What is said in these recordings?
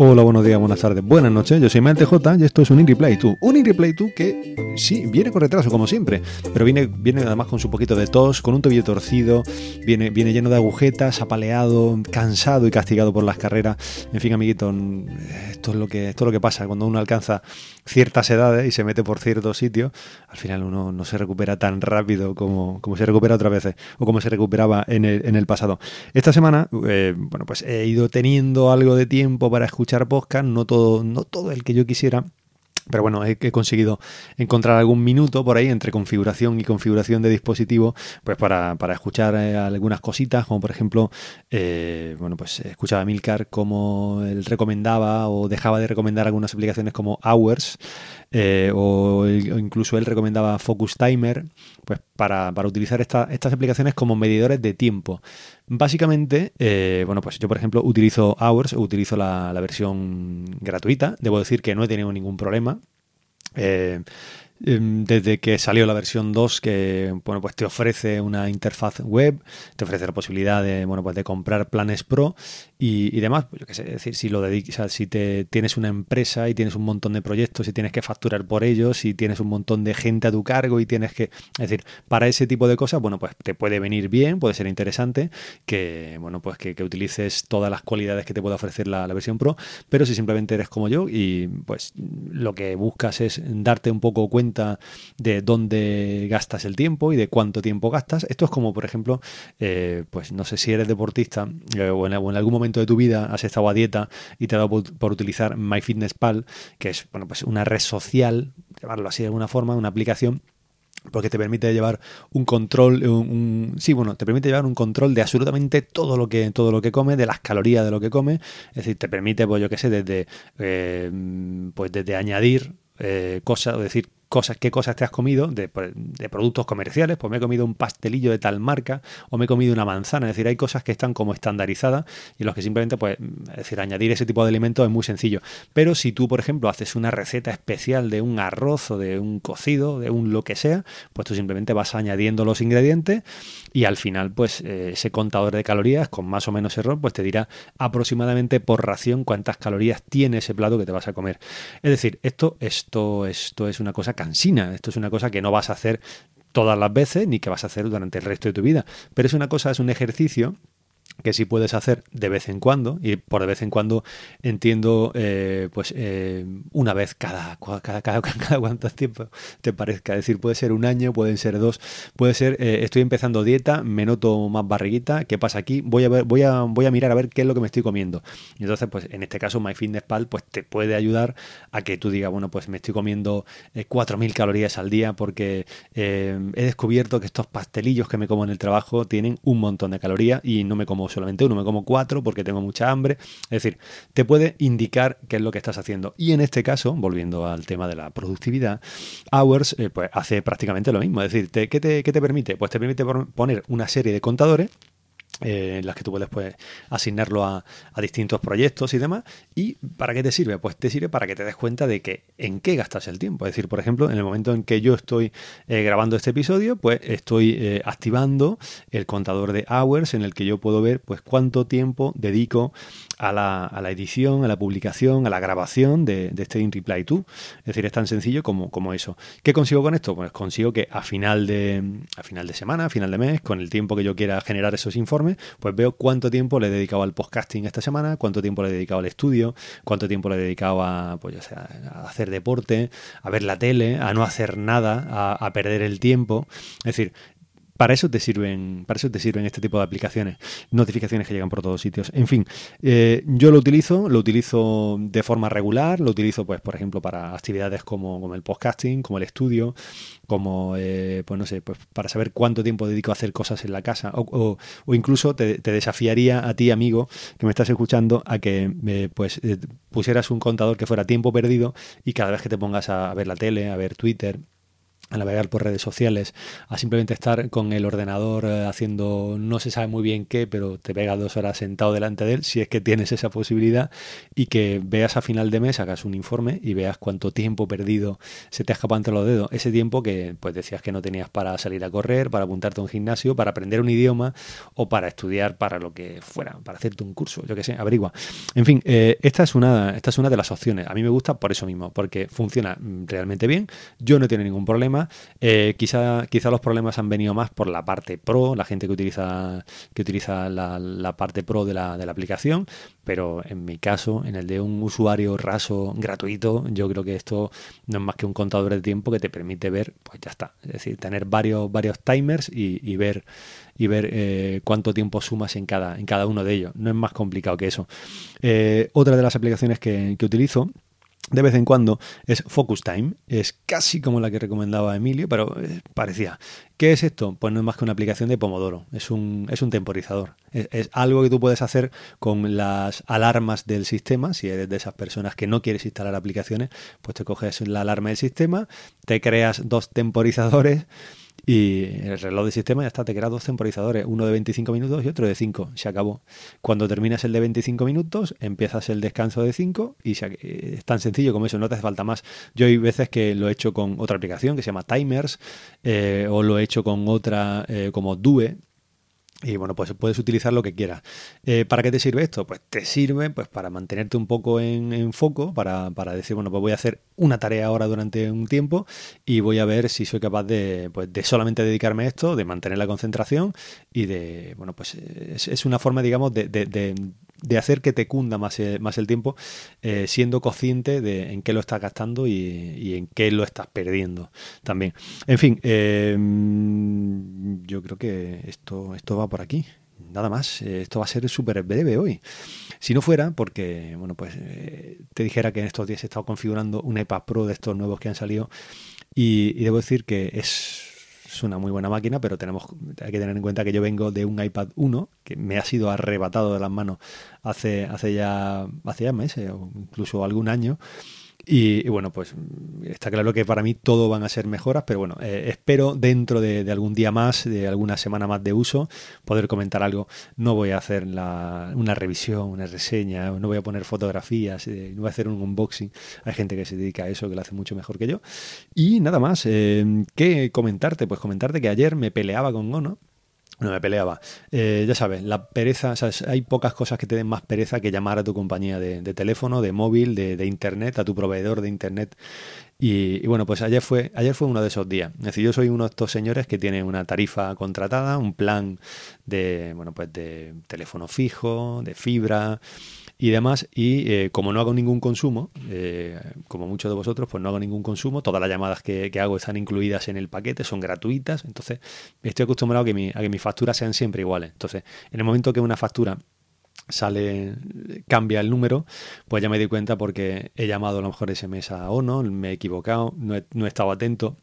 Hola, buenos días, buenas tardes, buenas noches. Yo soy Mael TJ y esto es un Replay 2. Un 2 que sí, viene con retraso como siempre, pero viene, viene además con su poquito de tos, con un tobillo torcido, viene, viene lleno de agujetas, apaleado, cansado y castigado por las carreras. En fin, amiguito, esto es lo que, esto es lo que pasa cuando uno alcanza ciertas edades y se mete por ciertos sitios. Al final uno no se recupera tan rápido como, como se recupera otras veces o como se recuperaba en el, en el pasado. Esta semana, eh, bueno, pues he ido teniendo algo de tiempo para escuchar podcast, no todo, no todo el que yo quisiera. Pero bueno, he, conseguido encontrar algún minuto por ahí entre configuración y configuración de dispositivo, pues para, escuchar eh, algunas cositas, como por ejemplo, eh, bueno, pues escuchaba a Milcar como él recomendaba o dejaba de recomendar algunas aplicaciones como Hours, eh, o, incluso él recomendaba Focus Timer, pues para, utilizar estas aplicaciones como medidores de tiempo. Básicamente, bueno, pues yo por ejemplo utilizo Hours, utilizo la, versión gratuita, debo decir que no he tenido ningún problema. Eh, desde que salió la versión 2 que bueno pues te ofrece una interfaz web te ofrece la posibilidad de bueno pues de comprar planes pro y, demás. Pues yo qué sé decir si lo dedicas si te tienes una empresa y tienes un montón de proyectos y tienes que facturar por ellos y tienes un montón de gente a tu cargo y tienes que es decir para ese tipo de cosas bueno pues te puede venir bien puede ser interesante que bueno pues que, utilices todas las cualidades que te puede ofrecer la, la versión pro pero si simplemente eres como yo y pues lo que buscas es darte un poco cuenta de dónde gastas el tiempo y de cuánto tiempo gastas. Esto es como, por ejemplo, eh, pues no sé si eres deportista eh, o, en, algún momento de tu vida has estado a dieta y te ha dado por, utilizar MyFitnessPal, que es bueno, pues una red social, llamarlo así de alguna forma, una aplicación porque te permite llevar un control, un, sí, bueno, te permite llevar un control de absolutamente todo lo que todo lo que come, de las calorías de lo que come, es decir, te permite, pues yo qué sé, desde eh, pues desde añadir cosas, es decir, cosas, qué cosas te has comido de, productos comerciales, pues me he comido un pastelillo de tal marca o me he comido una manzana, es decir, hay cosas que están como estandarizadas y los que simplemente, pues, es decir, añadir ese tipo de alimentos es muy sencillo. Pero si tú, por ejemplo, haces una receta especial de un arroz o de un cocido, de un lo que sea, pues tú simplemente vas añadiendo los ingredientes y al final, pues, eh, ese contador de calorías, con más o menos error, pues te dirá aproximadamente por ración cuántas calorías tiene ese plato que te vas a comer. Es decir, esto, esto, esto es una cosa cansina. Esto es una cosa que no vas a hacer todas las veces ni que vas a hacer durante el resto de tu vida. Pero es una cosa, es un ejercicio que sí puedes hacer de vez en cuando, y por de vez en cuando entiendo eh, pues eh, una vez cada, cada, cada, cada cuánto te parezca. Es decir, puede ser un año, pueden ser dos, puede ser eh, estoy empezando dieta, me noto más barriguita, ¿qué pasa aquí? Voy a ver, voy a, voy a mirar a ver qué es lo que me estoy comiendo. Y entonces, pues en este caso, MyFitnessPal, pues te puede ayudar a que tú digas, bueno, pues me estoy comiendo 4.000 calorías al día porque he descubierto que estos pastelillos que me como en el trabajo tienen un montón de calorías y no me como solamente uno, me como cuatro porque tengo mucha hambre. Es decir, te puede indicar qué es lo que estás haciendo. Y en este caso, volviendo al tema de la productividad, Hours eh, pues hace prácticamente lo mismo. Es decir, ¿qué, te, ¿qué te permite? Pues te permite poner una serie de contadores eh, en las que tú puedes pues, asignarlo a, distintos proyectos y demás. ¿Y para qué te sirve? Pues te sirve para que te des cuenta de que en qué gastas el tiempo. Es decir, por ejemplo, en el momento en que yo estoy eh, grabando este episodio, pues estoy eh, activando el contador de hours en el que yo puedo ver pues cuánto tiempo dedico a la, a la edición, a la publicación, a la grabación de, este In Reply 2. Es decir, es tan sencillo como, como eso. ¿Qué consigo con esto? Pues consigo que a final, de, a final de semana, a final de mes, con el tiempo que yo quiera generar esos informes, pues veo cuánto tiempo le he dedicado al podcasting esta semana, cuánto tiempo le he dedicado al estudio, cuánto tiempo le he dedicado a, pues, a hacer deporte, a ver la tele, a no hacer nada, a perder el tiempo. Es decir, para eso te sirven, para eso te sirven este tipo de aplicaciones, notificaciones que llegan por todos sitios. En fin, eh, yo lo utilizo, lo utilizo de forma regular, lo utilizo, pues, por ejemplo, para actividades como, el podcasting, como el estudio, como, eh, pues no sé, pues para saber cuánto tiempo dedico a hacer cosas en la casa. O, incluso te, desafiaría a ti, amigo, que me estás escuchando, a que eh, pues pusieras un contador que fuera tiempo perdido y cada vez que te pongas a ver la tele, a ver Twitter, a navegar por redes sociales, a simplemente estar con el ordenador eh, haciendo no se sabe muy bien qué, pero te pega dos horas sentado delante de él, si es que tienes esa posibilidad, y que veas a final de mes, hagas un informe y veas cuánto tiempo perdido se te ha escapado entre los dedos. Ese tiempo que pues decías que no tenías para salir a correr, para apuntarte a un gimnasio, para aprender un idioma o para estudiar para lo que fuera, para hacerte un curso, yo que sé, averigua. En fin, eh, esta, es una, esta es una de las opciones. A mí me gusta por eso mismo, porque funciona mm, realmente bien. Yo no tengo ningún problema eh, quizá, quizá los problemas han venido más por la parte pro, la gente que utiliza, que utiliza la, parte pro de la, aplicación, pero en mi caso, en el de un usuario raso gratuito, yo creo que esto no es más que un contador de tiempo que te permite ver, pues ya está, es decir, tener varios, varios timers y, ver y ver eh, cuánto tiempo sumas en cada, en cada uno de ellos. No es más complicado que eso. Eh, otra de las aplicaciones que utilizo de vez en cuando es Focus Time. Es casi como la que recomendaba Emilio, pero eh, parecía. ¿Qué es esto? Pues no es más que una aplicación de Pomodoro. Es un, es un temporizador. Es, algo que tú puedes hacer con las alarmas del sistema. Si eres de esas personas que no quieres instalar aplicaciones, pues te coges la alarma del sistema, te creas dos temporizadores y el reloj de sistema ya está, te crea dos temporizadores, uno de 25 minutos y otro de 5. Se acabó. Cuando terminas el de 25 minutos, empiezas el descanso de 5 y es tan sencillo como eso, no te hace falta más. Yo hay veces que lo he hecho con otra aplicación que se llama Timers eh, o lo he hecho con otra eh, como Due, y bueno, pues puedes utilizar lo que quieras. Eh, ¿Para qué te sirve esto? Pues te sirve pues para mantenerte un poco en, foco, para, para, decir, bueno, pues voy a hacer una tarea ahora durante un tiempo y voy a ver si soy capaz de, pues, de solamente dedicarme a esto, de mantener la concentración y de, bueno, pues es, una forma, digamos, de hacer que te cunda más, el, más el tiempo, eh, siendo consciente de en qué lo estás gastando y, en qué lo estás perdiendo también. En fin, em, yo creo que esto, esto va por aquí. Nada más, eh, esto va a ser súper breve hoy. Si no fuera, porque, bueno, pues eh, te dijera que en estos días he estado configurando un iPad Pro de estos nuevos que han salido y debo decir que es es una muy buena máquina, pero tenemos hay que tener en cuenta que yo vengo de un iPad 1 que me ha sido arrebatado de las manos hace, hace ya hace ya meses o incluso algún año y, bueno, pues está claro que para mí todo van a ser mejoras, pero bueno, eh, espero dentro de, algún día más, de alguna semana más de uso, poder comentar algo. No voy a hacer una revisión, una reseña, no voy a poner fotografías, eh, no voy a hacer un unboxing. Hay gente que se dedica a eso, que lo hace mucho mejor que yo. Y nada más, eh, ¿qué comentarte? Pues comentarte que ayer me peleaba con Ono no me peleaba. Eh, ya sabes, la pereza, hay pocas cosas que te den más pereza que llamar a tu compañía de, teléfono, de móvil, de, internet, a tu proveedor de internet. Y, bueno, pues ayer fue, ayer fue uno de esos días. Es decir, yo soy uno de estos señores que tiene una tarifa contratada, un plan de, bueno, pues de teléfono fijo, de fibra, y demás. Y eh, como no hago ningún consumo, eh, como muchos de vosotros, pues no hago ningún consumo. Todas las llamadas que, hago están incluidas en el paquete, son gratuitas. Entonces, estoy acostumbrado a que, mi, a que mis facturas sean siempre iguales. Entonces, en el momento que una factura sale, cambia el número, pues ya me di cuenta porque he llamado a lo mejor ese mes a ONO, me he equivocado, no he, no he estado atento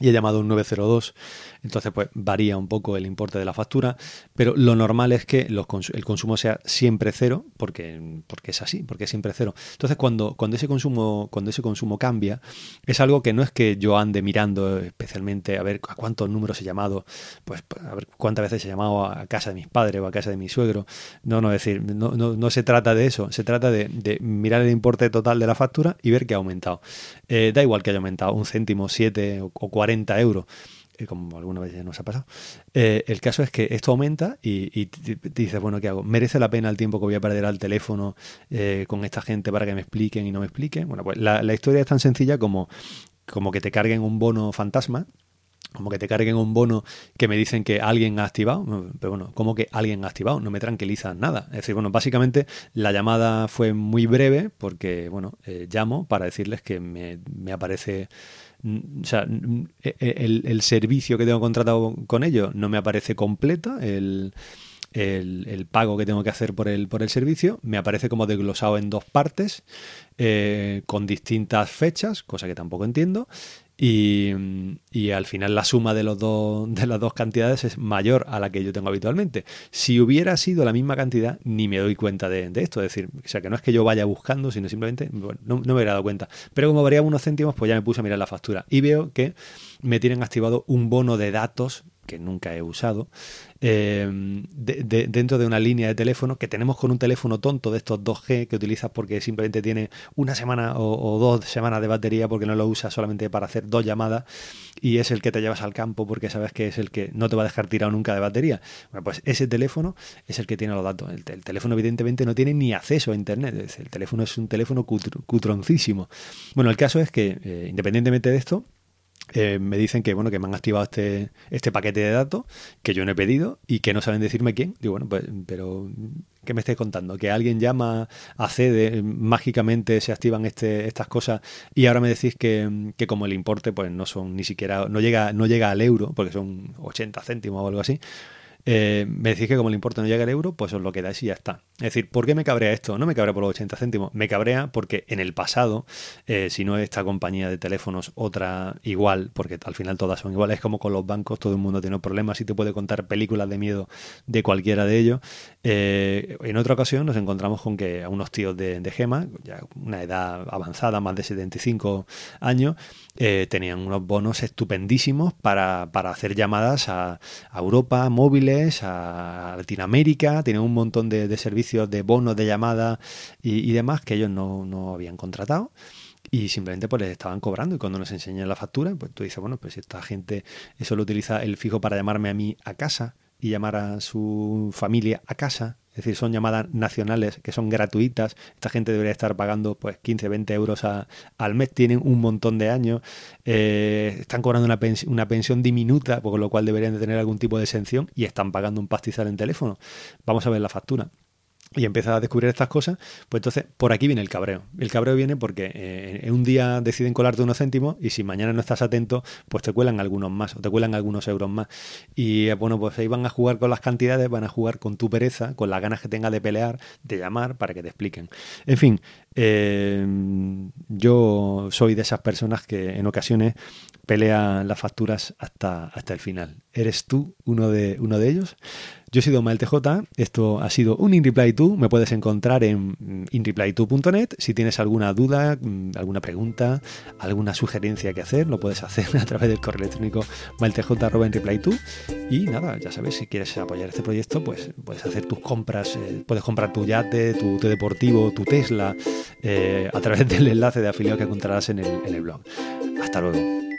y he llamado un 902, entonces pues varía un poco el importe de la factura, pero lo normal es que el consumo sea siempre cero, porque, porque es así, porque es siempre cero. Entonces cuando, cuando, ese consumo, cuando ese consumo cambia, es algo que no es que yo ande mirando especialmente a ver a cuántos números he llamado, pues a ver cuántas veces he llamado a casa de mis padres o a casa de mi suegro. No, no, es decir, no, no, no se trata de eso, se trata de, mirar el importe total de la factura y ver que ha aumentado. Eh, da igual que haya aumentado un céntimo, siete o, o 40 euros, eh, como alguna vez ya nos ha pasado. Eh, el caso es que esto aumenta y, dices, bueno, ¿qué hago? ¿Merece la pena el tiempo que voy a perder al teléfono eh, con esta gente para que me expliquen y no me expliquen? Bueno, pues la, historia es tan sencilla como, como que te carguen un bono fantasma como que te carguen un bono que me dicen que alguien ha activado, pero bueno, como que alguien ha activado? No me tranquiliza nada. Es decir, bueno, básicamente la llamada fue muy breve porque, bueno, llamo para decirles que me, me aparece o sea, e, e, el, servicio que tengo contratado con ellos no me aparece completa, el, pago que tengo que hacer por el, por el servicio me aparece como desglosado en dos partes, eh, con distintas fechas, cosa que tampoco entiendo. Y, y, al final la suma de, los dos, de las dos cantidades es mayor a la que yo tengo habitualmente. Si hubiera sido la misma cantidad, ni me doy cuenta de, esto. Es decir, o sea, que no es que yo vaya buscando, sino simplemente, bueno, no, me hubiera dado cuenta. Pero como variaba unos céntimos, pues ya me puse a mirar la factura y veo que me tienen activado un bono de datos que nunca he usado, eh, dentro de una línea de teléfono que tenemos con un teléfono tonto de estos 2G que utilizas porque simplemente tiene una semana o, dos semanas de batería porque no lo usas solamente para hacer dos llamadas y es el que te llevas al campo porque sabes que es el que no te va a dejar tirado nunca de batería. Bueno, pues ese teléfono es el que tiene los datos. El, teléfono evidentemente no tiene ni acceso a Internet. El teléfono es un teléfono cutroncísimo. Bueno, el caso es que eh, independientemente de esto, eh, me dicen que bueno que me han activado este, este paquete de datos que yo no he pedido y que no saben decirme quién. Digo, bueno, pues, pero ¿qué me estáis contando? Que alguien llama, accede, mágicamente se activan este, estas cosas y ahora me decís que, que, como el importe pues no son ni siquiera, no llega, no llega al euro, porque son 80 céntimos o algo así, eh, me decís que como el importe no llega al euro, pues os lo quedáis y ya está. Es decir, ¿por qué me cabrea esto? No me cabrea por los 80 céntimos, me cabrea porque en el pasado, eh, si no esta compañía de teléfonos, otra igual, porque al final todas son iguales, es como con los bancos, todo el mundo tiene problemas y te puede contar películas de miedo de cualquiera de ellos. Eh, en otra ocasión nos encontramos con que a unos tíos de, Gema, ya una edad avanzada, más de 75 años, tenían unos bonos estupendísimos para, hacer llamadas a Europa, móviles, a Latinoamérica, tienen un montón de, servicios de bonos de llamada y, demás que ellos no, habían contratado. Y simplemente pues les estaban cobrando. Y cuando nos enseñan la factura pues tú dices bueno pues si esta gente eso lo utiliza el fijo para llamarme a mí a casa y llamar a su familia a casa es decir, son llamadas nacionales que son gratuitas. Esta gente debería estar pagando pues 15, 20 euros al mes. Tienen un montón de años. Eh, están cobrando una, una pensión diminuta, por lo cual deberían de tener algún tipo de exención y están pagando un pastizal en teléfono. Vamos a ver la factura y empiezas a descubrir estas cosas, pues entonces por aquí viene el cabreo. El cabreo viene porque eh, un día deciden colarte unos céntimos y si mañana no estás atento, pues te cuelan algunos más o te cuelan algunos euros más. Y eh, bueno, pues ahí van a jugar con las cantidades, van a jugar con tu pereza, con las ganas que tengas de pelear, de llamar para que te expliquen. En fin, eh, yo soy de esas personas que en ocasiones pelean las facturas hasta, hasta el final. ¿Eres tú uno de, uno de ellos? Yo he sido Mael TJ, esto ha sido un InReply2, me puedes encontrar en inreply2.net. Si tienes alguna duda, mm, alguna pregunta, alguna sugerencia que hacer, lo puedes hacer a través del correo electrónico maeltj.inreply2. Y nada, ya sabes, si quieres apoyar este proyecto, pues puedes hacer tus compras, eh, puedes comprar tu yate, tu, deportivo, tu Tesla, eh, a través del enlace de afiliado que encontrarás en el, en el blog. Hasta luego.